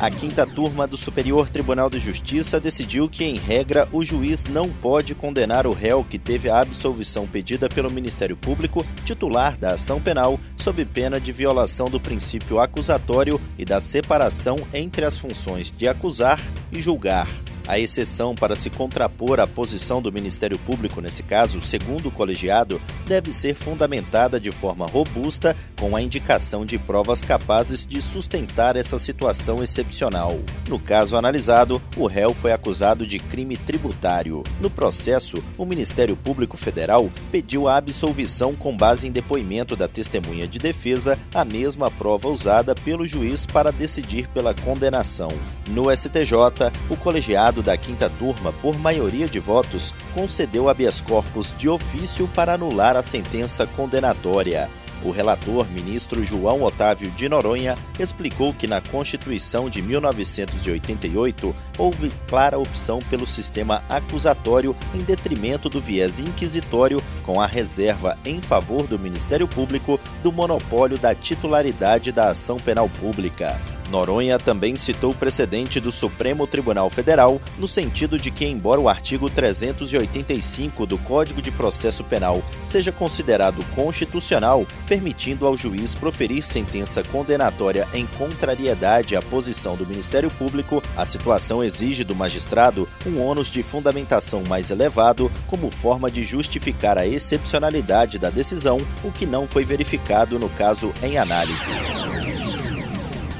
A quinta turma do Superior Tribunal de Justiça decidiu que, em regra, o juiz não pode condenar o réu que teve a absolvição pedida pelo Ministério Público, titular da ação penal, sob pena de violação do princípio acusatório e da separação entre as funções de acusar e julgar. A exceção para se contrapor à posição do Ministério Público nesse caso, segundo o colegiado, deve ser fundamentada de forma robusta com a indicação de provas capazes de sustentar essa situação excepcional. No caso analisado, o réu foi acusado de crime tributário. No processo, o Ministério Público Federal pediu a absolvição com base em depoimento da testemunha de defesa, a mesma prova usada pelo juiz para decidir pela condenação. No STJ, o colegiado da quinta turma, por maioria de votos, concedeu habeas corpus de ofício para anular a sentença condenatória. O relator, ministro João Otávio de Noronha, explicou que na Constituição de 1988 houve clara opção pelo sistema acusatório em detrimento do viés inquisitório, com a reserva em favor do Ministério Público do monopólio da titularidade da ação penal pública. Noronha também citou o precedente do Supremo Tribunal Federal, no sentido de que, embora o artigo 385 do Código de Processo Penal seja considerado constitucional, permitindo ao juiz proferir sentença condenatória em contrariedade à posição do Ministério Público, a situação exige do magistrado um ônus de fundamentação mais elevado como forma de justificar a excepcionalidade da decisão, o que não foi verificado no caso em análise.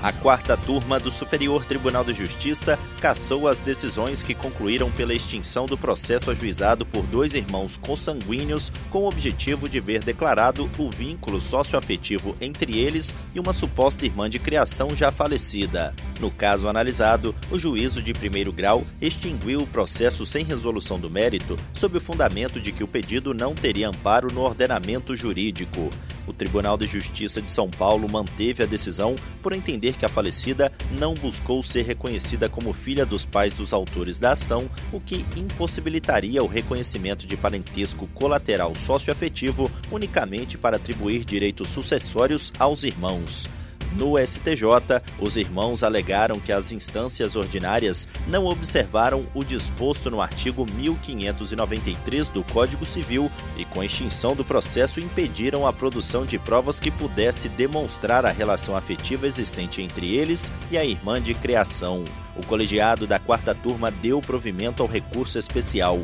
A quarta turma do Superior Tribunal de Justiça cassou as decisões que concluíram pela extinção do processo ajuizado por dois irmãos consanguíneos com o objetivo de ver declarado o vínculo socioafetivo entre eles e uma suposta irmã de criação já falecida. No caso analisado, o juízo de primeiro grau extinguiu o processo sem resolução do mérito sob o fundamento de que o pedido não teria amparo no ordenamento jurídico. O Tribunal de Justiça de São Paulo manteve a decisão por entender que a falecida não buscou ser reconhecida como filha dos pais dos autores da ação, o que impossibilitaria o reconhecimento de parentesco colateral socioafetivo unicamente para atribuir direitos sucessórios aos irmãos. No STJ, os irmãos alegaram que as instâncias ordinárias não observaram o disposto no artigo 1593 do Código Civil e, com extinção do processo, impediram a produção de provas que pudesse demonstrar a relação afetiva existente entre eles e a irmã de criação. O colegiado da quarta turma deu provimento ao recurso especial.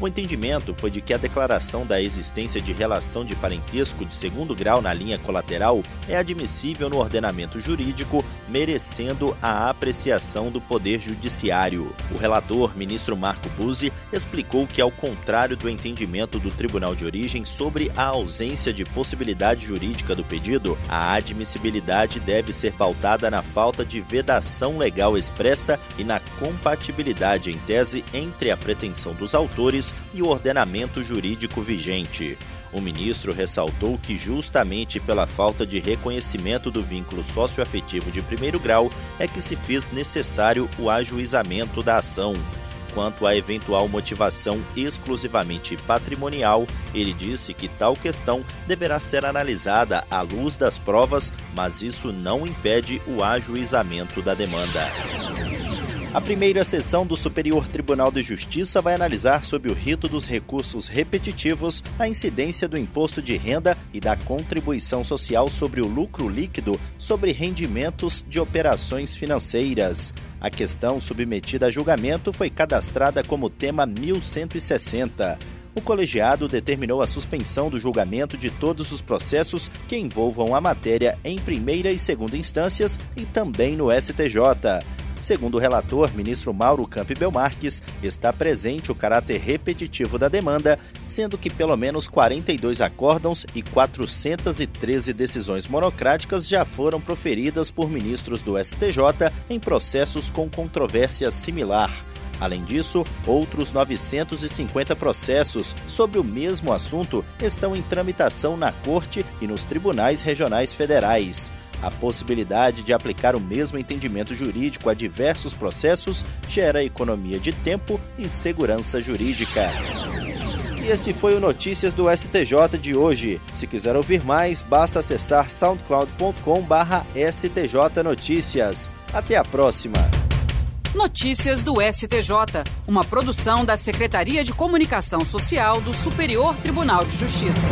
O entendimento foi de que a declaração da existência de relação de parentesco de segundo grau na linha colateral é admissível no ordenamento jurídico, merecendo a apreciação do Poder Judiciário. O relator, ministro Marco Buzzi, explicou que, ao contrário do entendimento do Tribunal de Origem sobre a ausência de possibilidade jurídica do pedido, a admissibilidade deve ser pautada na falta de vedação legal expressa e na compatibilidade em tese entre a pretensão dos autores e o ordenamento jurídico vigente. O ministro ressaltou que, justamente pela falta de reconhecimento do vínculo socioafetivo de primeiro grau, é que se fez necessário o ajuizamento da ação. Quanto à eventual motivação exclusivamente patrimonial, ele disse que tal questão deverá ser analisada à luz das provas, mas isso não impede o ajuizamento da demanda. A primeira sessão do Superior Tribunal de Justiça vai analisar sob o rito dos recursos repetitivos a incidência do imposto de renda e da contribuição social sobre o lucro líquido sobre rendimentos de operações financeiras. A questão submetida a julgamento foi cadastrada como tema 1160 o colegiado determinou a suspensão do julgamento de todos os processos que envolvam a matéria em primeira e segunda instâncias e também no STJ. Segundo o relator, ministro Mauro Campbell Marques, está presente o caráter repetitivo da demanda, sendo que pelo menos 42 acórdãos e 413 decisões monocráticas já foram proferidas por ministros do STJ em processos com controvérsia similar. Além disso, outros 950 processos sobre o mesmo assunto estão em tramitação na Corte e nos tribunais regionais federais. A possibilidade de aplicar o mesmo entendimento jurídico a diversos processos gera economia de tempo e segurança jurídica. E esse foi o Notícias do STJ de hoje. Se quiser ouvir mais, basta acessar soundcloud.com/stj notícias. Até a próxima. Notícias do STJ, uma produção da Secretaria de Comunicação Social do Superior Tribunal de Justiça.